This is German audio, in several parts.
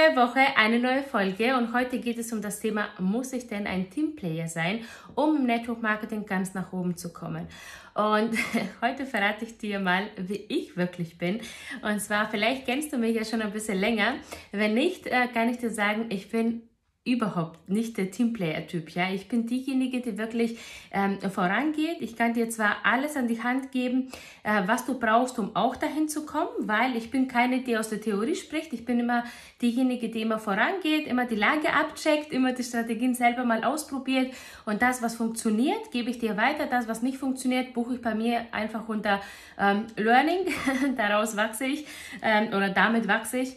Neue Woche, eine neue Folge und heute geht es um das Thema, muss ich denn ein Teamplayer sein, um im Network Marketing ganz nach oben zu kommen? Und heute verrate ich dir mal, wie ich wirklich bin. Und zwar, vielleicht kennst du mich ja schon ein bisschen länger. Wenn nicht, äh, kann ich dir sagen, ich bin überhaupt nicht der Teamplayer-Typ. Ja, ich bin diejenige, die wirklich ähm, vorangeht. Ich kann dir zwar alles an die Hand geben, äh, was du brauchst, um auch dahin zu kommen, weil ich bin keine, die aus der Theorie spricht. Ich bin immer diejenige, die immer vorangeht, immer die Lage abcheckt, immer die Strategien selber mal ausprobiert und das, was funktioniert, gebe ich dir weiter. Das, was nicht funktioniert, buche ich bei mir einfach unter ähm, Learning. Daraus wachse ich ähm, oder damit wachse ich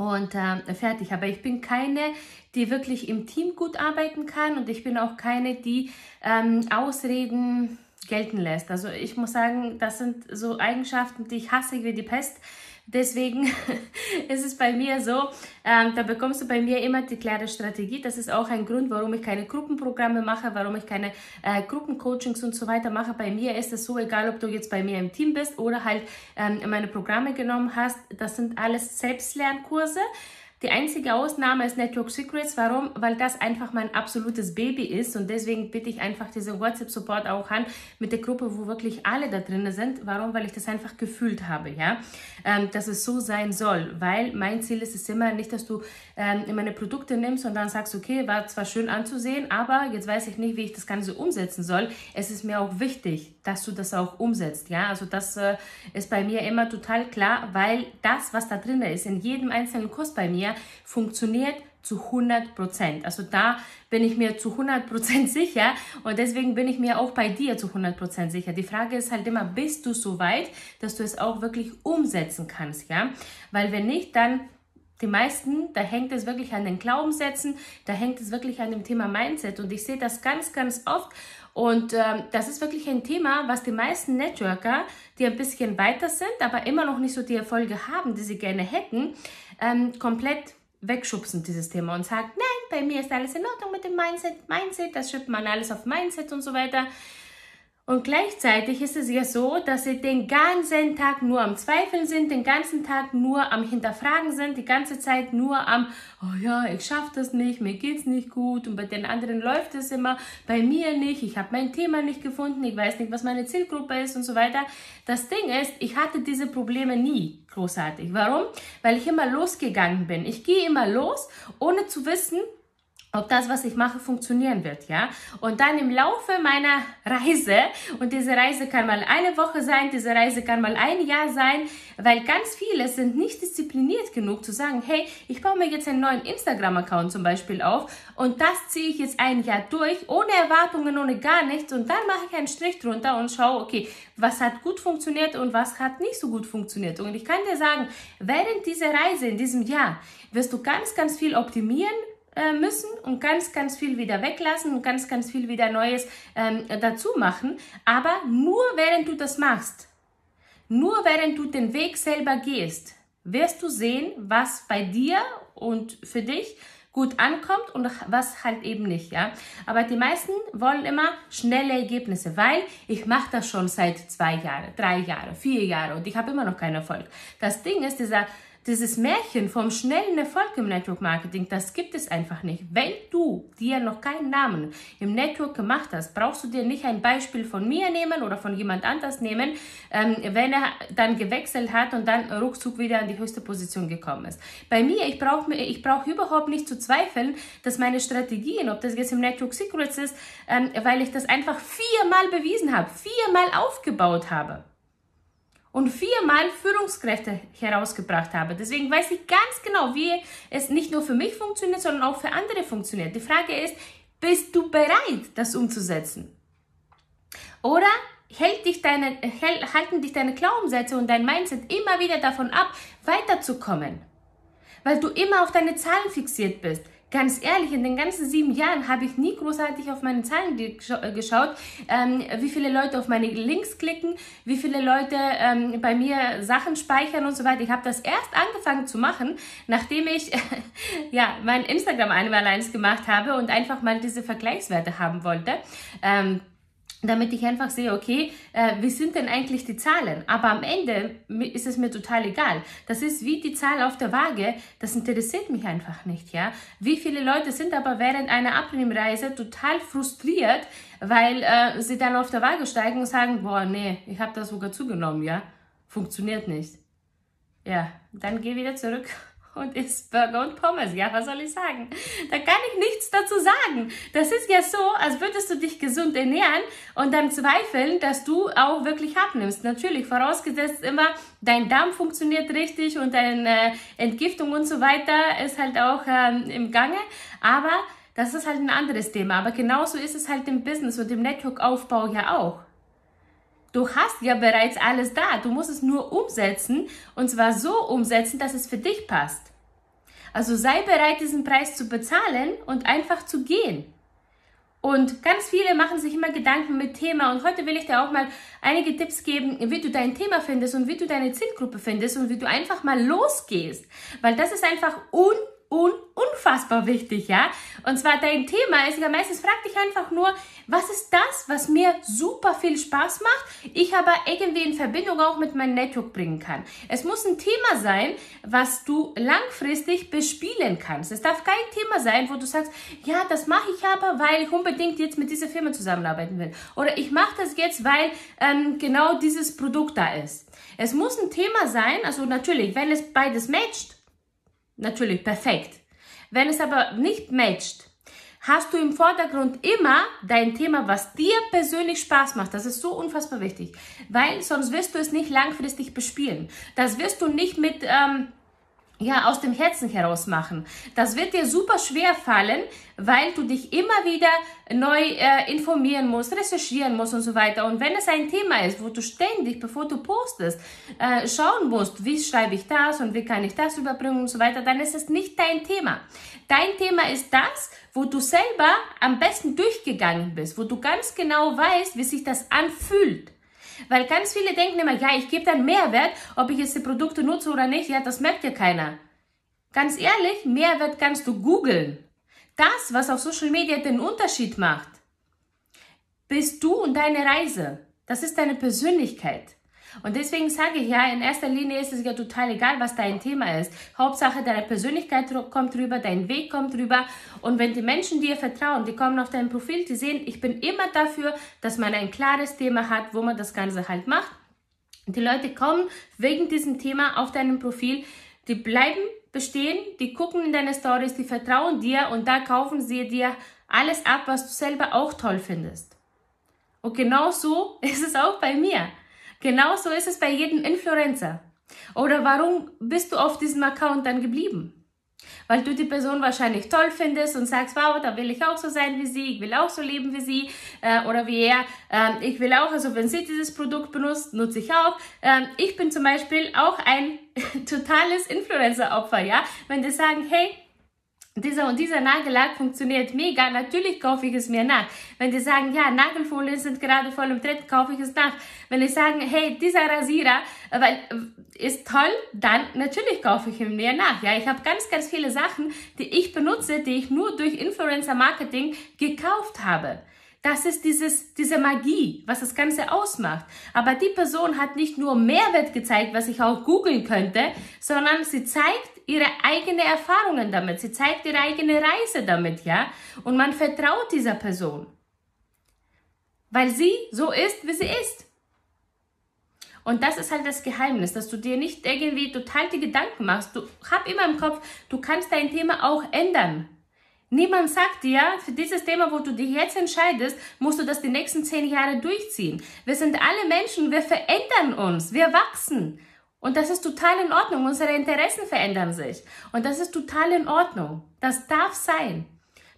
und äh, fertig. Aber ich bin keine, die wirklich im Team gut arbeiten kann und ich bin auch keine, die ähm, Ausreden gelten lässt. Also ich muss sagen, das sind so Eigenschaften, die ich hasse wie die Pest. Deswegen ist es bei mir so, ähm, da bekommst du bei mir immer die klare Strategie. Das ist auch ein Grund, warum ich keine Gruppenprogramme mache, warum ich keine äh, Gruppencoachings und so weiter mache. Bei mir ist es so, egal ob du jetzt bei mir im Team bist oder halt ähm, meine Programme genommen hast, das sind alles Selbstlernkurse. Die einzige Ausnahme ist Network Secrets. Warum? Weil das einfach mein absolutes Baby ist und deswegen bitte ich einfach diesen WhatsApp-Support auch an mit der Gruppe, wo wirklich alle da drin sind. Warum? Weil ich das einfach gefühlt habe, ja, ähm, dass es so sein soll. Weil mein Ziel ist es immer nicht, dass du ähm, meine Produkte nimmst und dann sagst, okay, war zwar schön anzusehen, aber jetzt weiß ich nicht, wie ich das Ganze umsetzen soll. Es ist mir auch wichtig, dass du das auch umsetzt, ja. Also das äh, ist bei mir immer total klar, weil das, was da drin ist, in jedem einzelnen Kurs bei mir, funktioniert zu 100 Prozent. Also da bin ich mir zu 100 Prozent sicher und deswegen bin ich mir auch bei dir zu 100 Prozent sicher. Die Frage ist halt immer, bist du so weit, dass du es auch wirklich umsetzen kannst, ja? Weil wenn nicht, dann die meisten, da hängt es wirklich an den Glaubenssätzen, da hängt es wirklich an dem Thema Mindset. Und ich sehe das ganz, ganz oft. Und ähm, das ist wirklich ein Thema, was die meisten Networker, die ein bisschen weiter sind, aber immer noch nicht so die Erfolge haben, die sie gerne hätten, ähm, komplett wegschubsen, dieses Thema. Und sagen, nein, bei mir ist alles in Ordnung mit dem Mindset, Mindset, das schreibt man alles auf Mindset und so weiter. Und gleichzeitig ist es ja so, dass sie den ganzen Tag nur am Zweifeln sind, den ganzen Tag nur am Hinterfragen sind, die ganze Zeit nur am, oh ja, ich schaffe das nicht, mir geht's nicht gut und bei den anderen läuft es immer, bei mir nicht, ich habe mein Thema nicht gefunden, ich weiß nicht, was meine Zielgruppe ist und so weiter. Das Ding ist, ich hatte diese Probleme nie großartig. Warum? Weil ich immer losgegangen bin. Ich gehe immer los, ohne zu wissen, ob das, was ich mache, funktionieren wird, ja. Und dann im Laufe meiner Reise, und diese Reise kann mal eine Woche sein, diese Reise kann mal ein Jahr sein, weil ganz viele sind nicht diszipliniert genug zu sagen, hey, ich baue mir jetzt einen neuen Instagram-Account zum Beispiel auf und das ziehe ich jetzt ein Jahr durch, ohne Erwartungen, ohne gar nichts und dann mache ich einen Strich drunter und schaue, okay, was hat gut funktioniert und was hat nicht so gut funktioniert. Und ich kann dir sagen, während dieser Reise in diesem Jahr wirst du ganz, ganz viel optimieren, äh, müssen und ganz, ganz viel wieder weglassen und ganz, ganz viel wieder Neues ähm, dazu machen. Aber nur während du das machst, nur während du den Weg selber gehst, wirst du sehen, was bei dir und für dich gut ankommt und was halt eben nicht, ja. Aber die meisten wollen immer schnelle Ergebnisse, weil ich mache das schon seit zwei Jahren, drei Jahren, vier Jahren und ich habe immer noch keinen Erfolg. Das Ding ist, dieser dieses Märchen vom schnellen Erfolg im Network Marketing, das gibt es einfach nicht. Wenn du dir noch keinen Namen im Network gemacht hast, brauchst du dir nicht ein Beispiel von mir nehmen oder von jemand anders nehmen, ähm, wenn er dann gewechselt hat und dann ruckzuck wieder an die höchste Position gekommen ist. Bei mir, ich brauche ich brauch überhaupt nicht zu zweifeln, dass meine Strategien, ob das jetzt im Network Secrets ist, ähm, weil ich das einfach viermal bewiesen habe, viermal aufgebaut habe und viermal Führungskräfte herausgebracht habe. Deswegen weiß ich ganz genau, wie es nicht nur für mich funktioniert, sondern auch für andere funktioniert. Die Frage ist, bist du bereit, das umzusetzen? Oder hält dich deine, halten dich deine Glaubenssätze und dein Mindset immer wieder davon ab, weiterzukommen? Weil du immer auf deine Zahlen fixiert bist. Ganz ehrlich, in den ganzen sieben Jahren habe ich nie großartig auf meine Zahlen äh, geschaut, ähm, wie viele Leute auf meine Links klicken, wie viele Leute ähm, bei mir Sachen speichern und so weiter. Ich habe das erst angefangen zu machen, nachdem ich ja mein Instagram einmal eins gemacht habe und einfach mal diese Vergleichswerte haben wollte. Ähm, damit ich einfach sehe, okay, äh, wie sind denn eigentlich die Zahlen? Aber am Ende ist es mir total egal. Das ist wie die Zahl auf der Waage, das interessiert mich einfach nicht, ja. Wie viele Leute sind aber während einer Abnehmreise total frustriert, weil äh, sie dann auf der Waage steigen und sagen, boah, nee, ich habe da sogar zugenommen, ja. Funktioniert nicht. Ja, dann geh wieder zurück und isst Burger und Pommes. Ja, was soll ich sagen? Da kann ich nichts dazu sagen. Das ist ja so, als würdest du dich gesund ernähren und dann zweifeln, dass du auch wirklich abnimmst. Natürlich, vorausgesetzt immer, dein Darm funktioniert richtig und deine Entgiftung und so weiter ist halt auch ähm, im Gange. Aber das ist halt ein anderes Thema. Aber genauso ist es halt im Business und im Network-Aufbau ja auch. Du hast ja bereits alles da. Du musst es nur umsetzen und zwar so umsetzen, dass es für dich passt. Also sei bereit, diesen Preis zu bezahlen und einfach zu gehen. Und ganz viele machen sich immer Gedanken mit Thema und heute will ich dir auch mal einige Tipps geben, wie du dein Thema findest und wie du deine Zielgruppe findest und wie du einfach mal losgehst. Weil das ist einfach un un unfassbar wichtig, ja. Und zwar dein Thema ist ja meistens frag dich einfach nur, was ist das, was mir super viel Spaß macht, ich aber irgendwie in Verbindung auch mit meinem Network bringen kann. Es muss ein Thema sein, was du langfristig bespielen kannst. Es darf kein Thema sein, wo du sagst, ja, das mache ich aber, weil ich unbedingt jetzt mit dieser Firma zusammenarbeiten will. Oder ich mache das jetzt, weil ähm, genau dieses Produkt da ist. Es muss ein Thema sein, also natürlich, wenn es beides matcht, natürlich perfekt. Wenn es aber nicht matcht, hast du im Vordergrund immer dein Thema, was dir persönlich Spaß macht. Das ist so unfassbar wichtig, weil sonst wirst du es nicht langfristig bespielen. Das wirst du nicht mit ähm, ja, aus dem Herzen heraus machen. Das wird dir super schwer fallen, weil du dich immer wieder neu äh, informieren musst, recherchieren musst und so weiter. Und wenn es ein Thema ist, wo du ständig, bevor du postest, äh, schauen musst, wie schreibe ich das und wie kann ich das überbringen und so weiter, dann ist es nicht dein Thema. Dein Thema ist das, wo du selber am besten durchgegangen bist, wo du ganz genau weißt, wie sich das anfühlt. Weil ganz viele denken immer, ja, ich gebe dann Mehrwert, ob ich jetzt die Produkte nutze oder nicht. Ja, das merkt ja keiner. Ganz ehrlich, Mehrwert kannst du googeln. Das, was auf Social Media den Unterschied macht, bist du und deine Reise. Das ist deine Persönlichkeit. Und deswegen sage ich ja, in erster Linie ist es ja total egal, was dein Thema ist. Hauptsache, deine Persönlichkeit kommt rüber, dein Weg kommt rüber. Und wenn die Menschen dir vertrauen, die kommen auf dein Profil, die sehen, ich bin immer dafür, dass man ein klares Thema hat, wo man das Ganze halt macht. Die Leute kommen wegen diesem Thema auf deinem Profil, die bleiben bestehen, die gucken in deine Stories, die vertrauen dir und da kaufen sie dir alles ab, was du selber auch toll findest. Und genau so ist es auch bei mir. Genauso ist es bei jedem Influencer. Oder warum bist du auf diesem Account dann geblieben? Weil du die Person wahrscheinlich toll findest und sagst, wow, da will ich auch so sein wie sie, ich will auch so leben wie sie äh, oder wie er. Äh, ich will auch, also wenn sie dieses Produkt benutzt, nutze ich auch. Äh, ich bin zum Beispiel auch ein totales Influencer-Opfer, ja. Wenn die sagen, hey, dieser und dieser Nagellack funktioniert mega, natürlich kaufe ich es mir nach. Wenn die sagen, ja, Nagelfolien sind gerade voll im Trend, kaufe ich es nach. Wenn die sagen, hey, dieser Rasierer weil, äh, ist toll, dann natürlich kaufe ich ihn mir nach. Ja, ich habe ganz, ganz viele Sachen, die ich benutze, die ich nur durch Influencer Marketing gekauft habe. Das ist dieses, diese Magie, was das Ganze ausmacht. Aber die Person hat nicht nur Mehrwert gezeigt, was ich auch googeln könnte, sondern sie zeigt ihre eigenen Erfahrungen damit. Sie zeigt ihre eigene Reise damit, ja. Und man vertraut dieser Person. Weil sie so ist, wie sie ist. Und das ist halt das Geheimnis, dass du dir nicht irgendwie total die Gedanken machst. Du hab immer im Kopf, du kannst dein Thema auch ändern. Niemand sagt dir, für dieses Thema, wo du dich jetzt entscheidest, musst du das die nächsten zehn Jahre durchziehen. Wir sind alle Menschen, wir verändern uns, wir wachsen. Und das ist total in Ordnung. Unsere Interessen verändern sich. Und das ist total in Ordnung. Das darf sein.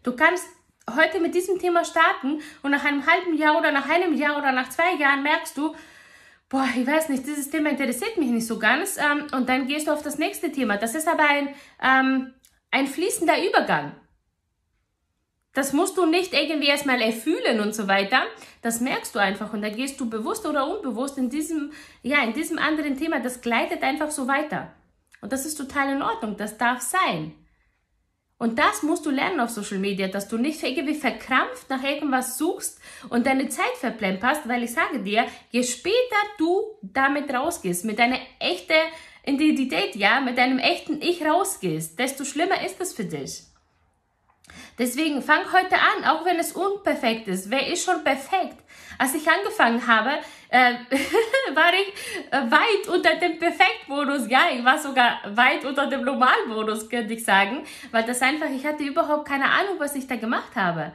Du kannst heute mit diesem Thema starten und nach einem halben Jahr oder nach einem Jahr oder nach zwei Jahren merkst du, boah, ich weiß nicht, dieses Thema interessiert mich nicht so ganz. Ähm, und dann gehst du auf das nächste Thema. Das ist aber ein, ähm, ein fließender Übergang. Das musst du nicht irgendwie erstmal erfühlen und so weiter. Das merkst du einfach und da gehst du bewusst oder unbewusst in diesem, ja, in diesem anderen Thema. Das gleitet einfach so weiter. Und das ist total in Ordnung. Das darf sein. Und das musst du lernen auf Social Media, dass du nicht irgendwie verkrampft nach irgendwas suchst und deine Zeit verplemperst, weil ich sage dir, je später du damit rausgehst, mit deiner echten Identität, ja, mit deinem echten Ich rausgehst, desto schlimmer ist es für dich. Deswegen fang heute an, auch wenn es unperfekt ist. Wer ist schon perfekt? Als ich angefangen habe, äh, war ich äh, weit unter dem Perfektmodus. Ja, ich war sogar weit unter dem Normalmodus, könnte ich sagen, weil das einfach, ich hatte überhaupt keine Ahnung, was ich da gemacht habe.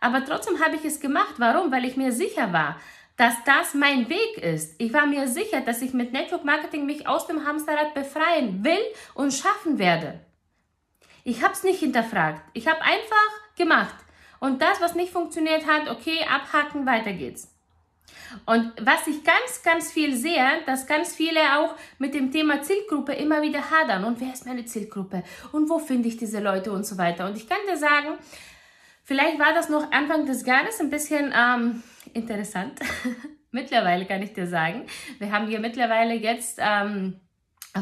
Aber trotzdem habe ich es gemacht. Warum? Weil ich mir sicher war, dass das mein Weg ist. Ich war mir sicher, dass ich mit Network Marketing mich aus dem Hamsterrad befreien will und schaffen werde. Ich habe es nicht hinterfragt. Ich habe einfach gemacht. Und das, was nicht funktioniert hat, okay, abhaken, weiter geht's. Und was ich ganz, ganz viel sehe, dass ganz viele auch mit dem Thema Zielgruppe immer wieder hadern. Und wer ist meine Zielgruppe? Und wo finde ich diese Leute und so weiter? Und ich kann dir sagen, vielleicht war das noch Anfang des Jahres ein bisschen ähm, interessant. mittlerweile kann ich dir sagen, wir haben hier mittlerweile jetzt ähm,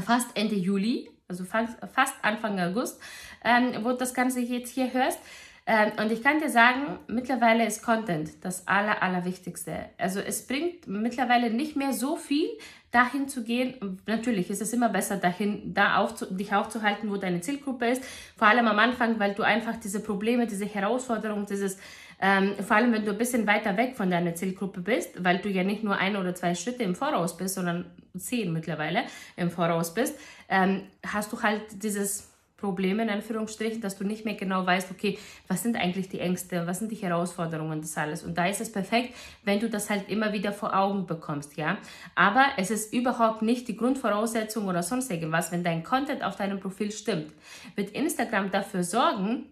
fast Ende Juli, also fast Anfang August ähm, wo du das Ganze jetzt hier hörst. Ähm, und ich kann dir sagen, mittlerweile ist Content das Aller, Allerwichtigste. Also es bringt mittlerweile nicht mehr so viel, dahin zu gehen. Natürlich ist es immer besser, dahin, da aufzu, dich aufzuhalten, wo deine Zielgruppe ist. Vor allem am Anfang, weil du einfach diese Probleme, diese Herausforderungen, dieses ähm, vor allem, wenn du ein bisschen weiter weg von deiner Zielgruppe bist, weil du ja nicht nur ein oder zwei Schritte im Voraus bist, sondern zehn mittlerweile im Voraus bist, ähm, hast du halt dieses Probleme in Anführungsstrichen, dass du nicht mehr genau weißt, okay, was sind eigentlich die Ängste, was sind die Herausforderungen das alles. Und da ist es perfekt, wenn du das halt immer wieder vor Augen bekommst, ja. Aber es ist überhaupt nicht die Grundvoraussetzung oder sonst irgendwas, wenn dein Content auf deinem Profil stimmt. Wird Instagram dafür sorgen,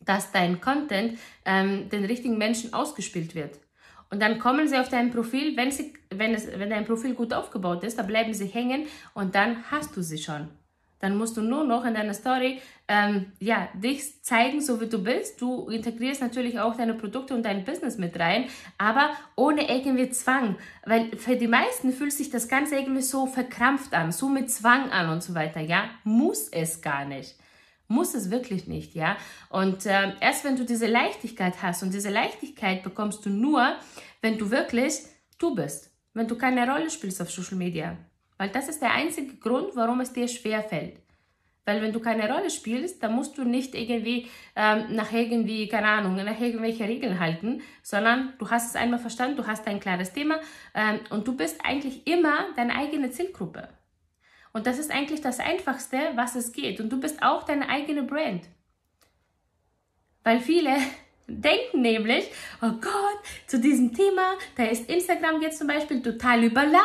dass dein Content ähm, den richtigen Menschen ausgespielt wird. Und dann kommen sie auf dein Profil, wenn, sie, wenn, es, wenn dein Profil gut aufgebaut ist, dann bleiben sie hängen und dann hast du sie schon. Dann musst du nur noch in deiner Story ähm, ja, dich zeigen, so wie du bist. Du integrierst natürlich auch deine Produkte und dein Business mit rein, aber ohne irgendwie Zwang. Weil für die meisten fühlt sich das Ganze irgendwie so verkrampft an, so mit Zwang an und so weiter. Ja, muss es gar nicht. Muss es wirklich nicht, ja. Und äh, erst wenn du diese Leichtigkeit hast und diese Leichtigkeit bekommst du nur, wenn du wirklich du bist. Wenn du keine Rolle spielst auf Social Media. Weil das ist der einzige Grund, warum es dir schwer fällt. Weil wenn du keine Rolle spielst, dann musst du nicht irgendwie ähm, nach irgendwie, keine Ahnung, nach irgendwelche Regeln halten, sondern du hast es einmal verstanden, du hast ein klares Thema ähm, und du bist eigentlich immer deine eigene Zielgruppe. Und das ist eigentlich das Einfachste, was es geht. Und du bist auch deine eigene Brand. Weil viele denken nämlich, oh Gott, zu diesem Thema, da ist Instagram jetzt zum Beispiel total überlaufen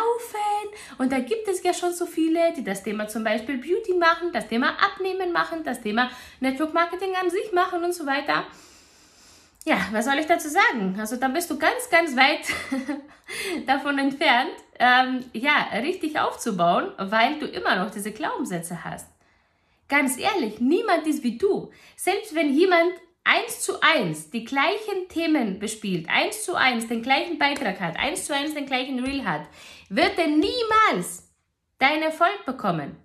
und da gibt es ja schon so viele, die das Thema zum Beispiel Beauty machen, das Thema Abnehmen machen, das Thema Network Marketing an sich machen und so weiter. Ja, was soll ich dazu sagen? Also da bist du ganz, ganz weit davon entfernt, ähm, ja, richtig aufzubauen, weil du immer noch diese Glaubenssätze hast. Ganz ehrlich, niemand ist wie du. Selbst wenn jemand eins zu eins die gleichen Themen bespielt, eins zu eins den gleichen Beitrag hat, eins zu eins den gleichen Reel hat, wird er niemals deinen Erfolg bekommen.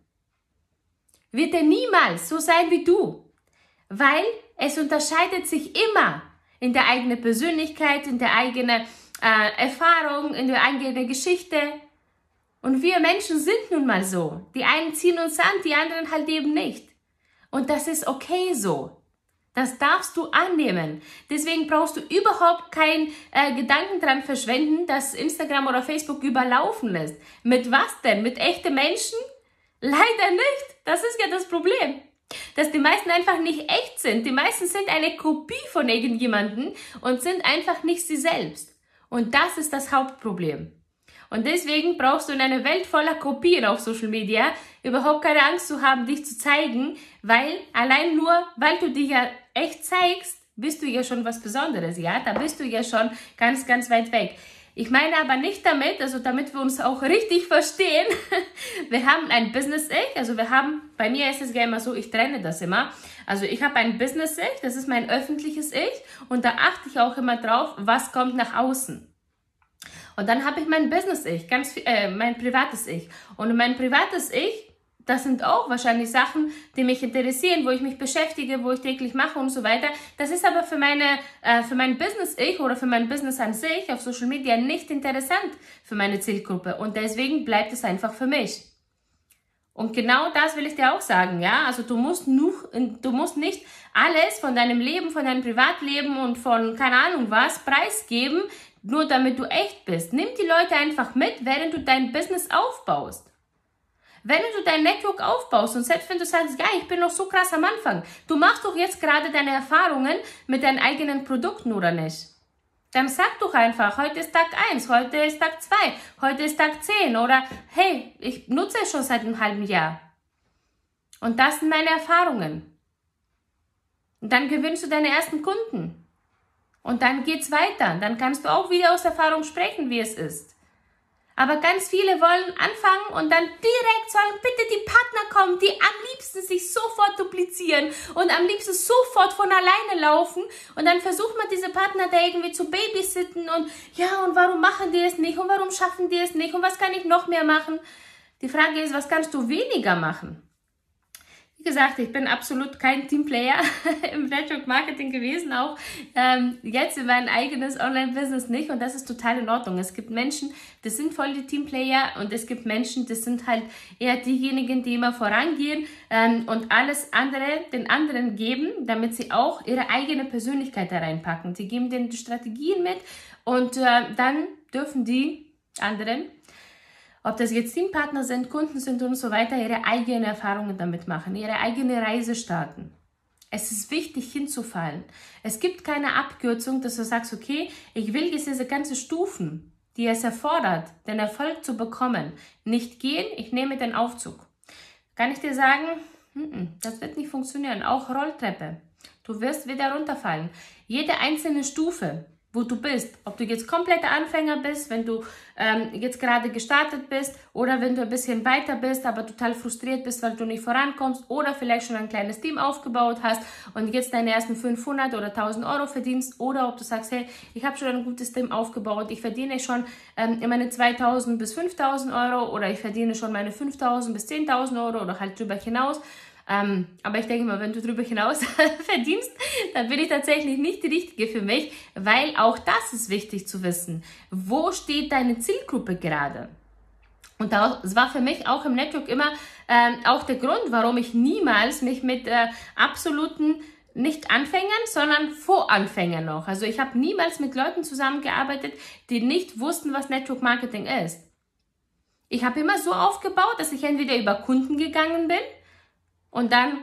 Wird er niemals so sein wie du. Weil es unterscheidet sich immer in der eigenen Persönlichkeit, in der eigenen äh, Erfahrung, in der eigenen Geschichte. Und wir Menschen sind nun mal so. Die einen ziehen uns an, die anderen halt eben nicht. Und das ist okay so. Das darfst du annehmen. Deswegen brauchst du überhaupt keinen äh, Gedanken dran verschwenden, dass Instagram oder Facebook überlaufen ist. Mit was denn? Mit echten Menschen? Leider nicht. Das ist ja das Problem. Dass die meisten einfach nicht echt sind. Die meisten sind eine Kopie von irgendjemanden und sind einfach nicht sie selbst. Und das ist das Hauptproblem. Und deswegen brauchst du in einer Welt voller Kopien auf Social Media überhaupt keine Angst zu haben, dich zu zeigen, weil allein nur, weil du dich ja echt zeigst, bist du ja schon was Besonderes, ja? Da bist du ja schon ganz, ganz weit weg. Ich meine aber nicht damit, also damit wir uns auch richtig verstehen, wir haben ein Business-Ich, also wir haben, bei mir ist es ja immer so, ich trenne das immer. Also ich habe ein Business-Ich, das ist mein öffentliches Ich und da achte ich auch immer drauf, was kommt nach außen. Und dann habe ich mein Business-Ich, äh, mein privates Ich. Und mein privates Ich das sind auch wahrscheinlich Sachen, die mich interessieren, wo ich mich beschäftige, wo ich täglich mache und so weiter. Das ist aber für meine, äh, für mein Business ich oder für mein Business an sich auf Social Media nicht interessant für meine Zielgruppe und deswegen bleibt es einfach für mich. Und genau das will ich dir auch sagen, ja. Also du musst nur, du musst nicht alles von deinem Leben, von deinem Privatleben und von keine Ahnung was preisgeben, nur damit du echt bist. Nimm die Leute einfach mit, während du dein Business aufbaust. Wenn du dein Network aufbaust und selbst wenn du sagst, ja, ich bin noch so krass am Anfang, du machst doch jetzt gerade deine Erfahrungen mit deinen eigenen Produkten oder nicht? Dann sag doch einfach, heute ist Tag 1, heute ist Tag 2, heute ist Tag 10 oder hey, ich nutze es schon seit einem halben Jahr. Und das sind meine Erfahrungen. Und dann gewinnst du deine ersten Kunden. Und dann geht's weiter. Dann kannst du auch wieder aus Erfahrung sprechen, wie es ist. Aber ganz viele wollen anfangen und dann direkt sollen bitte die Partner kommen, die am liebsten sich sofort duplizieren und am liebsten sofort von alleine laufen. Und dann versucht man diese Partner da irgendwie zu babysitten und ja, und warum machen die es nicht und warum schaffen die es nicht und was kann ich noch mehr machen? Die Frage ist, was kannst du weniger machen? Wie gesagt, ich bin absolut kein Teamplayer im Network Marketing gewesen, auch ähm, jetzt in mein eigenes Online-Business nicht und das ist total in Ordnung. Es gibt Menschen, das sind voll die Teamplayer und es gibt Menschen, das sind halt eher diejenigen, die immer vorangehen ähm, und alles andere den anderen geben, damit sie auch ihre eigene Persönlichkeit da reinpacken. Sie geben den Strategien mit und äh, dann dürfen die anderen ob das jetzt Teampartner sind, Kunden sind und so weiter, ihre eigenen Erfahrungen damit machen, ihre eigene Reise starten. Es ist wichtig hinzufallen. Es gibt keine Abkürzung, dass du sagst, okay, ich will jetzt diese ganzen Stufen, die es erfordert, den Erfolg zu bekommen, nicht gehen, ich nehme den Aufzug. Kann ich dir sagen, das wird nicht funktionieren. Auch Rolltreppe. Du wirst wieder runterfallen. Jede einzelne Stufe wo du bist. Ob du jetzt kompletter Anfänger bist, wenn du ähm, jetzt gerade gestartet bist oder wenn du ein bisschen weiter bist, aber total frustriert bist, weil du nicht vorankommst oder vielleicht schon ein kleines Team aufgebaut hast und jetzt deine ersten 500 oder 1000 Euro verdienst oder ob du sagst, hey, ich habe schon ein gutes Team aufgebaut, ich verdiene schon ähm, meine 2000 bis 5000 Euro oder ich verdiene schon meine 5000 bis 10.000 Euro oder halt drüber hinaus ähm, aber ich denke mal, wenn du darüber hinaus verdienst, dann bin ich tatsächlich nicht die Richtige für mich, weil auch das ist wichtig zu wissen. Wo steht deine Zielgruppe gerade? Und das war für mich auch im Network immer äh, auch der Grund, warum ich niemals mich mit äh, absoluten nicht Anfängern, sondern Voranfängern noch. Also ich habe niemals mit Leuten zusammengearbeitet, die nicht wussten, was Network Marketing ist. Ich habe immer so aufgebaut, dass ich entweder über Kunden gegangen bin, und dann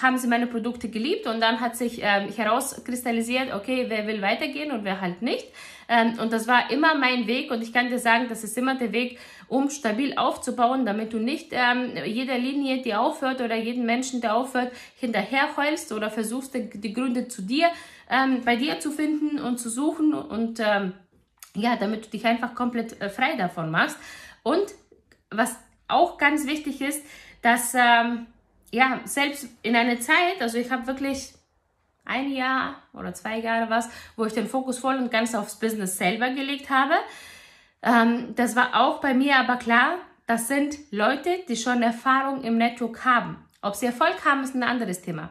haben sie meine Produkte geliebt und dann hat sich ähm, herauskristallisiert, okay, wer will weitergehen und wer halt nicht. Ähm, und das war immer mein Weg und ich kann dir sagen, das ist immer der Weg, um stabil aufzubauen, damit du nicht ähm, jeder Linie, die aufhört oder jeden Menschen, der aufhört, hinterher heulst oder versuchst, die, Gründe zu dir, ähm, bei dir zu finden und zu suchen und ähm, ja, damit du dich einfach komplett äh, frei davon machst. Und was auch ganz wichtig ist, dass ähm, ja, selbst in einer Zeit, also ich habe wirklich ein Jahr oder zwei Jahre was, wo ich den Fokus voll und ganz aufs Business selber gelegt habe. Ähm, das war auch bei mir aber klar, das sind Leute, die schon Erfahrung im Network haben. Ob sie Erfolg haben, ist ein anderes Thema.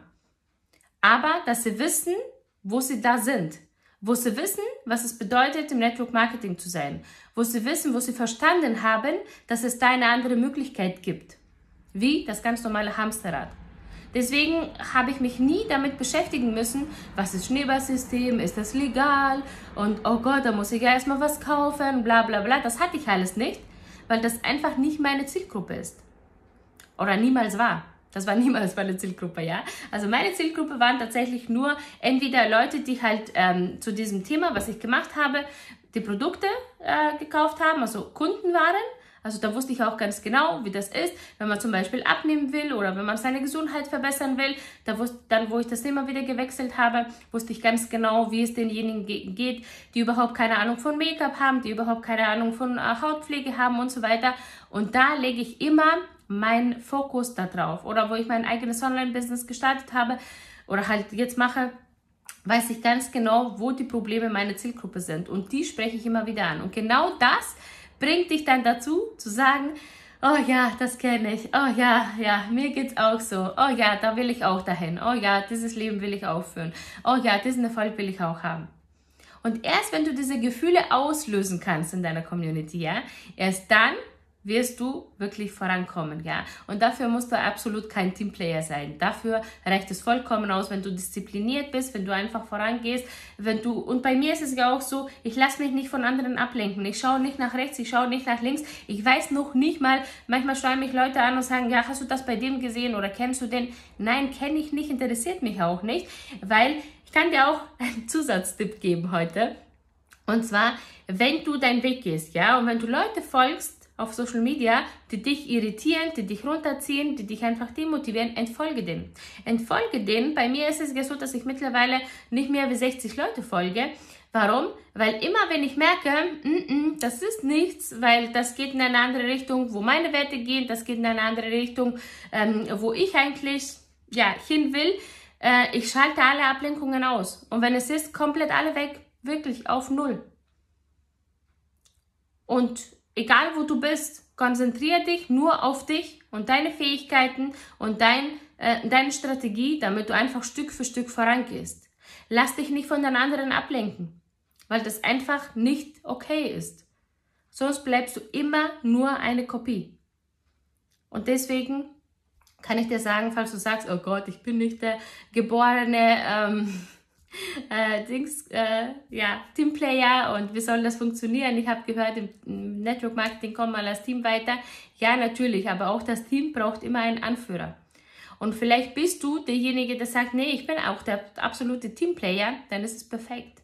Aber, dass sie wissen, wo sie da sind. Wo sie wissen, was es bedeutet, im Network Marketing zu sein. Wo sie wissen, wo sie verstanden haben, dass es da eine andere Möglichkeit gibt wie das ganz normale Hamsterrad. Deswegen habe ich mich nie damit beschäftigen müssen, was ist Schneeballsystem, ist das legal und oh Gott, da muss ich ja erstmal was kaufen, bla bla bla. Das hatte ich alles nicht, weil das einfach nicht meine Zielgruppe ist. Oder niemals war. Das war niemals meine Zielgruppe, ja. Also meine Zielgruppe waren tatsächlich nur entweder Leute, die halt ähm, zu diesem Thema, was ich gemacht habe, die Produkte äh, gekauft haben, also Kunden waren Also da wusste ich auch ganz genau, wie das ist, wenn man zum Beispiel abnehmen will oder wenn man seine Gesundheit verbessern will. Da wusste, dann, wo ich das Thema wieder gewechselt habe, wusste ich ganz genau, wie es denjenigen geht, die überhaupt keine Ahnung von Make-up haben, die überhaupt keine Ahnung von äh, Hautpflege haben und so weiter. Und da lege ich immer meinen Fokus darauf. Oder wo ich mein eigenes Online-Business gestartet habe oder halt jetzt mache, weiß ich ganz genau, wo die Probleme meiner Zielgruppe sind. Und die spreche ich immer wieder an. Und genau das bringt dich dann dazu, zu sagen, oh ja, das kenne ich. Oh ja, ja, mir geht's auch so. Oh ja, da will ich auch dahin. Oh ja, dieses Leben will ich auch führen. Oh ja, diesen Erfolg will ich auch haben. Und erst wenn du diese Gefühle auslösen kannst in deiner Community, ja, erst dann wirst du wirklich vorankommen, ja. Und dafür musst du absolut kein Teamplayer sein. Dafür reicht es vollkommen aus, wenn du diszipliniert bist, wenn du einfach vorangehst, wenn du, und bei mir ist es ja auch so, ich lasse mich nicht von anderen ablenken. Ich schaue nicht nach rechts, ich schaue nicht nach links. Ich weiß noch nicht mal, manchmal schreiben mich Leute an und sagen, ja, hast du das bei dem gesehen oder kennst du den? Nein, kenne ich nicht, interessiert mich auch nicht, weil ich kann dir auch einen Zusatztipp geben heute. Und zwar, wenn du deinen Weg gehst, ja, und wenn du Leute folgst, auf Social Media, die dich irritieren, die dich runterziehen, die dich einfach demotivieren, entfolge denen. Entfolge denen. Bei mir ist es ja so, dass ich mittlerweile nicht mehr wie 60 Leute folge. Warum? Weil immer wenn ich merke, mm -mm, das ist nichts, weil das geht in eine andere Richtung, wo meine Werte gehen, das geht in eine andere Richtung, ähm, wo ich eigentlich ja, hin will, äh, ich schalte alle Ablenkungen aus. Und wenn es ist, komplett alle weg, wirklich auf Null. Und egal wo du bist, konzentriere dich nur auf dich und deine Fähigkeiten und dein, äh, deine Strategie, damit du einfach Stück für Stück vorangehst. Lass dich nicht von den anderen ablenken, weil das einfach nicht okay ist. Sonst bleibst du immer nur eine Kopie. Und deswegen kann ich dir sagen, falls du sagst, oh Gott, ich bin nicht der geborene ähm, äh, Dings, äh, ja, Teamplayer und wie soll das funktionieren? Ich habe gehört, im Network Marketing kommt mal als Team weiter. Ja, natürlich, aber auch das Team braucht immer einen Anführer. Und vielleicht bist du derjenige, der sagt, nee, ich bin auch der absolute Teamplayer, dann ist es perfekt.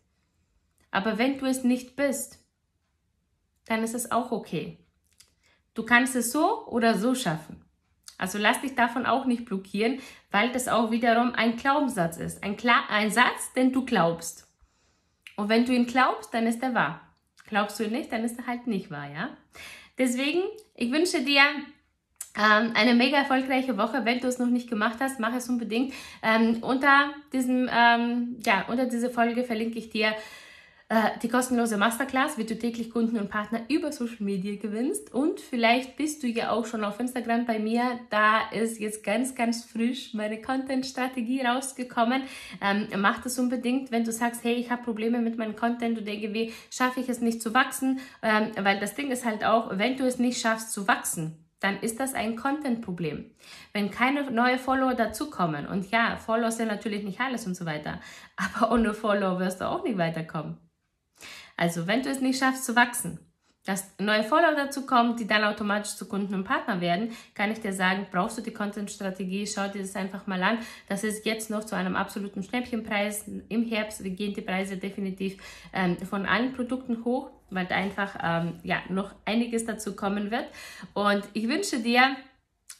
Aber wenn du es nicht bist, dann ist es auch okay. Du kannst es so oder so schaffen. Also lass dich davon auch nicht blockieren, weil das auch wiederum ein Glaubenssatz ist. Ein, Kla ein Satz, den du glaubst. Und wenn du ihn glaubst, dann ist er wahr. Glaubst du ihn nicht, dann ist er halt nicht wahr, ja? Deswegen, ich wünsche dir ähm, eine mega erfolgreiche Woche. Wenn du es noch nicht gemacht hast, mach es unbedingt. Ähm, unter diesem, ähm, ja, unter dieser Folge verlinke ich dir die kostenlose Masterclass, wie du täglich Kunden und Partner über Social Media gewinnst. Und vielleicht bist du ja auch schon auf Instagram bei mir. Da ist jetzt ganz, ganz frisch meine Content-Strategie rausgekommen. Ähm, mach das unbedingt, wenn du sagst, hey, ich habe Probleme mit meinem Content und irgendwie schaffe ich es nicht zu wachsen. Ähm, weil das Ding ist halt auch, wenn du es nicht schaffst zu wachsen, dann ist das ein Content-Problem. Wenn keine neue Follower dazukommen, und ja, Follower sind natürlich nicht alles und so weiter, aber ohne Follower wirst du auch nicht weiterkommen. Also wenn du es nicht schaffst zu wachsen, dass neue Follower dazu kommen, die dann automatisch zu Kunden und Partner werden, kann ich dir sagen, brauchst du die Content-Strategie, schau dir das einfach mal an. Das ist jetzt noch zu einem absoluten Schnäppchenpreis. Im Herbst gehen die Preise definitiv ähm, von allen Produkten hoch, weil da einfach ähm, ja, noch einiges dazu kommen wird. Und ich wünsche dir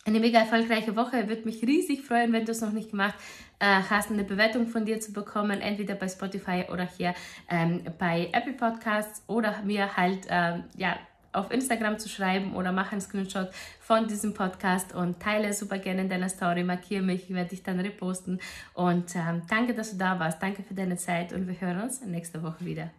eine mega erfolgreiche Woche. Würde mich riesig freuen, wenn du es noch nicht gemacht äh, hast, eine Bewertung von dir zu bekommen, entweder bei Spotify oder hier ähm, bei Apple Podcasts oder mir halt ähm, ja auf Instagram zu schreiben oder mach einen Screenshot von diesem Podcast und teile super gerne in deiner Story, markiere mich, ich werde dich dann reposten und ähm, danke, dass du da warst, danke für deine Zeit und wir hören uns nächste Woche wieder.